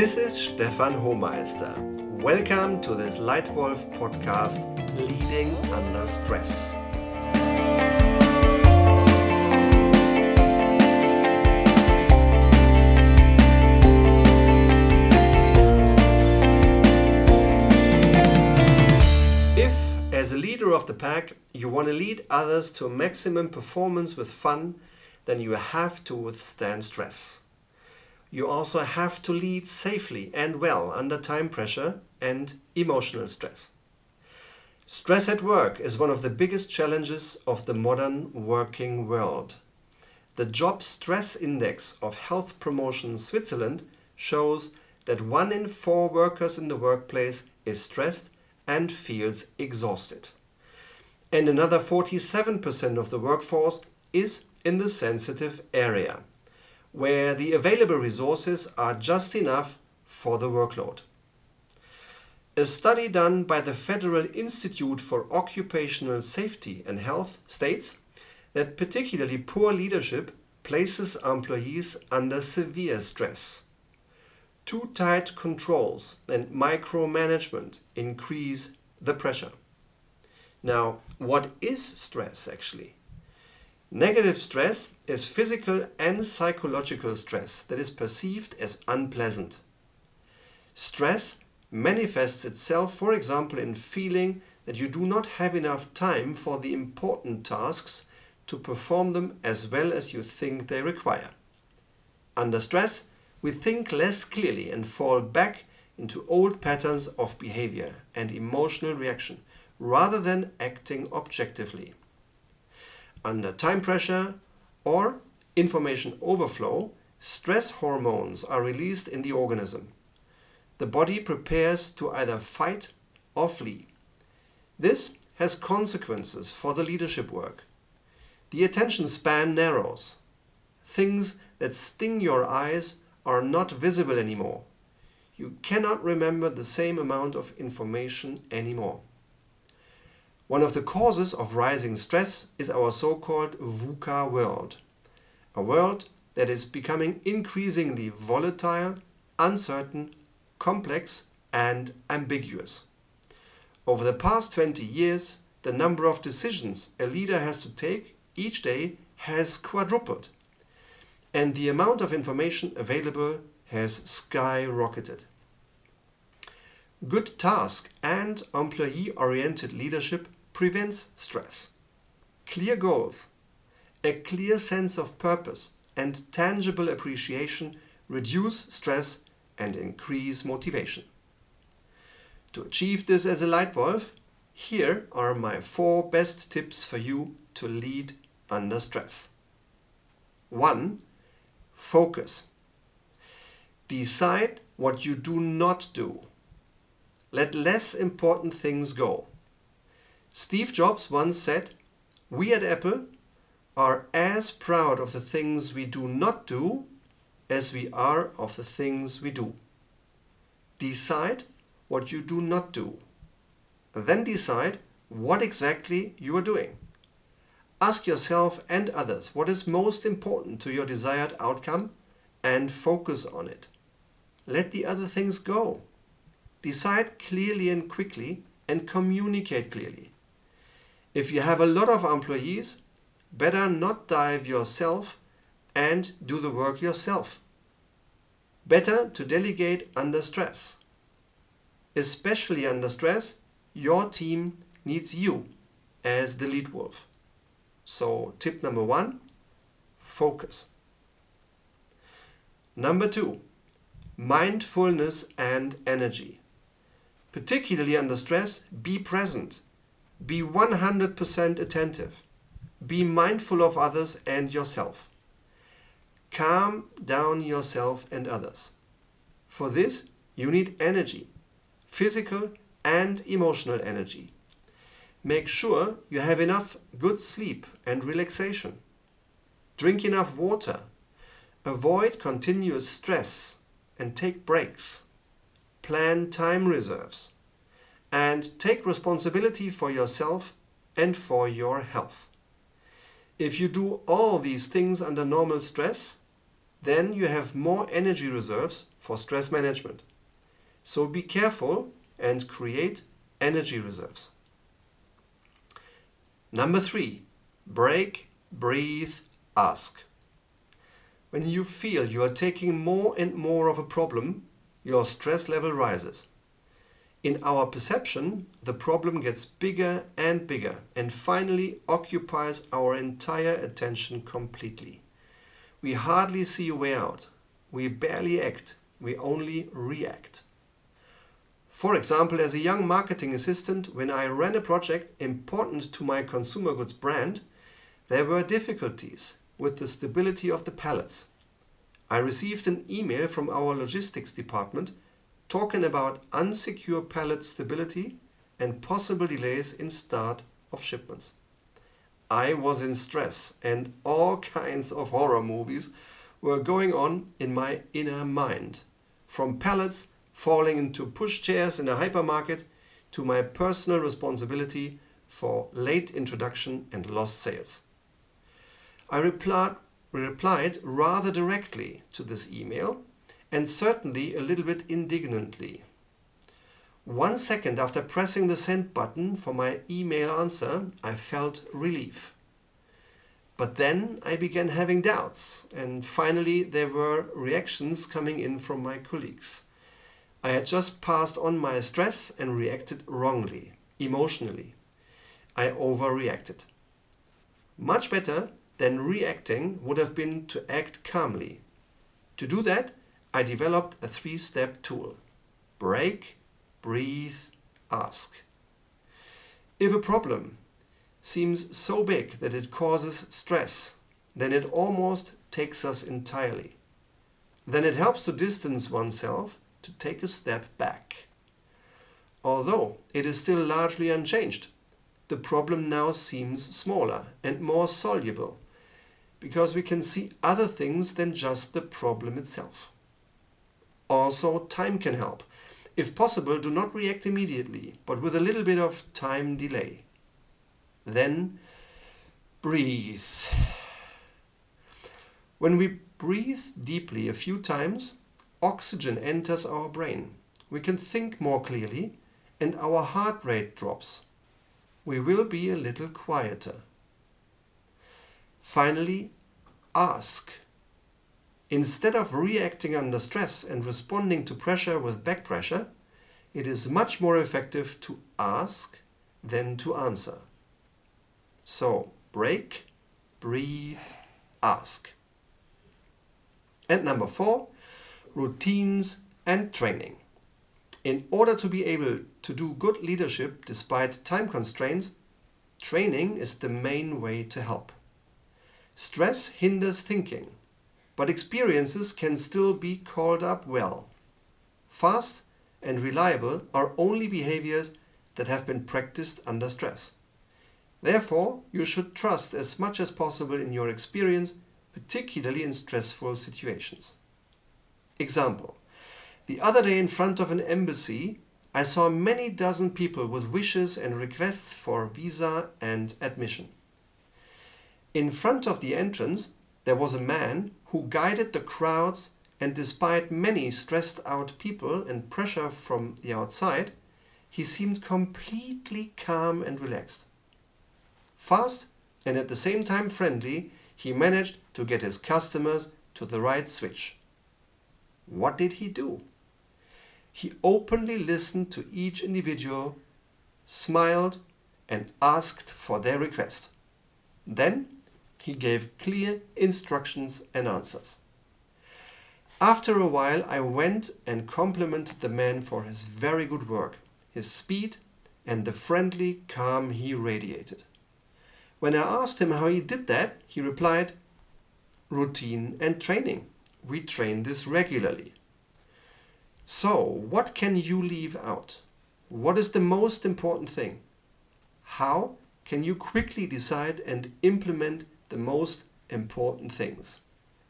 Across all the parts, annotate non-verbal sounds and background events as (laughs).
This is Stefan Homeister. Welcome to this Leitwolf podcast, Leading Under Stress. If, as a leader of the pack, you want to lead others to maximum performance with fun, then you have to withstand stress. You also have to lead safely and well under time pressure and emotional stress. Stress at work is one of the biggest challenges of the modern working world. The Job Stress Index of Health Promotion Switzerland shows that one in four workers in the workplace is stressed and feels exhausted. And another 47% of the workforce is in the sensitive area where the available resources are just enough for the workload. A study done by the Federal Institute for Occupational Safety and Health states that particularly poor leadership places employees under severe stress. Too tight controls and micromanagement increase the pressure. Now, what is stress actually? Negative stress is physical and psychological stress that is perceived as unpleasant. Stress manifests itself, for example, in feeling that you do not have enough time for the important tasks to perform them as well as you think they require. Under stress, we think less clearly and fall back into old patterns of behavior and emotional reaction rather than acting objectively under time pressure or information overflow, stress hormones are released in the organism. The body prepares to either fight or flee. This has consequences for the leadership work. The attention span narrows. Things that sting your eyes are not visible anymore. You cannot remember the same amount of information anymore. One of the causes of rising stress is our so called VUCA world, a world that is becoming increasingly volatile, uncertain, complex, and ambiguous. Over the past 20 years, the number of decisions a leader has to take each day has quadrupled, and the amount of information available has skyrocketed. Good task and employee oriented leadership prevents stress. Clear goals, a clear sense of purpose, and tangible appreciation reduce stress and increase motivation. To achieve this as a Leitwolf, here are my four best tips for you to lead under stress. 1. Focus. Decide what you do not do. Let less important things go. Steve Jobs once said, We at Apple are as proud of the things we do not do as we are of the things we do. Decide what you do not do. Then decide what exactly you are doing. Ask yourself and others what is most important to your desired outcome and focus on it. Let the other things go. Decide clearly and quickly and communicate clearly. If you have a lot of employees, better not dive yourself and do the work yourself. Better to delegate under stress. Especially under stress, your team needs you as the lead wolf. So, tip number one focus. Number two, mindfulness and energy. Particularly under stress, be present be 100% attentive. Be mindful of others and yourself. Calm down yourself and others. For this, you need energy, physical and emotional energy. Make sure you have enough good sleep and relaxation. Drink enough water. Avoid continuous stress and take breaks. Plan time reserves and take responsibility for yourself and for your health. If you do all these things under normal stress, then you have more energy reserves for stress management. So be careful and create energy reserves. Number three, break, breathe, ask. When you feel you are taking more and more of a problem, your stress level rises. In our perception, the problem gets bigger and bigger and finally occupies our entire attention completely. We hardly see a way out. We barely act. We only react. For example, as a young marketing assistant, when I ran a project important to my consumer goods brand, there were difficulties with the stability of the pallets. I received an email from our logistics department talking about unsecure pallet stability and possible delays in start of shipments. I was in stress and all (laughs) kinds of horror movies were going on in my inner mind. From pallets falling into pushchairs in a hypermarket to my personal responsibility for late introduction and lost sales. I replied, replied rather directly to this email and certainly a little bit indignantly. One second after pressing the send button for my email answer, I felt relief. But then I began having doubts, and finally there were reactions coming in from my colleagues. I had just passed on my stress and reacted wrongly, emotionally. I overreacted. Much better than reacting would have been to act calmly. To do that, I developed a three step tool break, breathe, ask. If a problem seems so big that it causes stress, then it almost takes us entirely. Then it helps to distance oneself to take a step back. Although it is still largely unchanged, the problem now seems smaller and more soluble because we can see other things than just the problem itself. Also, time can help. If possible, do not react immediately, but with a little bit of time delay. Then breathe. When we breathe deeply a few times, oxygen enters our brain. We can think more clearly and our heart rate drops. We will be a little quieter. Finally, ask. Instead of reacting under stress and responding to pressure with back pressure, it is much more effective to ask than to answer. So, break, breathe, ask. And number four, routines and training. In order to be able to do good leadership despite time constraints, training is the main way to help. Stress hinders thinking but experiences can still be called up well. Fast and reliable are only behaviors that have been practiced under stress. Therefore, you should trust as much as possible in your experience, particularly in stressful situations. Example The other day, in front of an embassy, I saw many dozen people with wishes and requests for visa and admission. In front of the entrance, there was a man who guided the crowds and despite many stressed out people and pressure from the outside, he seemed completely calm and relaxed. Fast and at the same time friendly, he managed to get his customers to the right switch. What did he do? He openly listened to each individual, smiled, and asked for their request. Then he gave clear instructions and answers. After a while, I went and complimented the man for his very good work, his speed, and the friendly calm he radiated. When I asked him how he did that, he replied, Routine and training. We train this regularly. So, what can you leave out? What is the most important thing? How can you quickly decide and implement the most important things?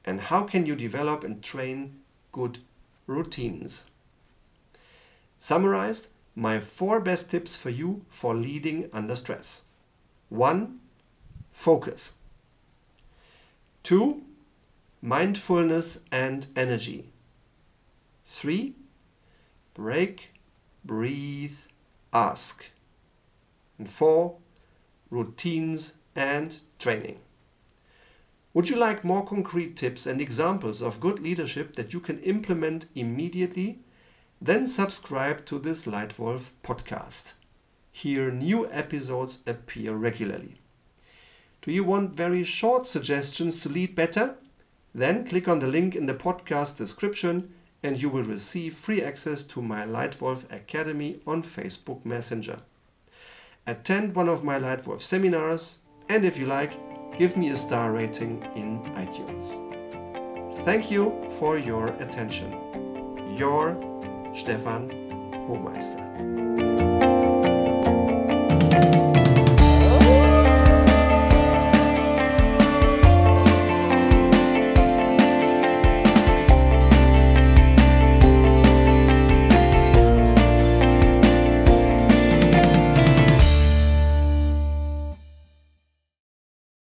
And how can you develop and train good routines? Summarized, my four best tips for you for leading under stress. 1. Focus. 2. mindfulness and energy. 3. Break, breathe, ask. And 4. Routines and training. Would you like more concrete tips and examples of good leadership that you can implement immediately? Then subscribe to this Leitwolf podcast. Here, new episodes appear regularly. Do you want very short suggestions to lead better? Then click on the link in the podcast description and you will receive free access to my Leitwolf Academy on Facebook Messenger. Attend one of my Leitwolf seminars and if you like, give me a star rating in iTunes. Thank you for your attention. Your Stefan Homeister.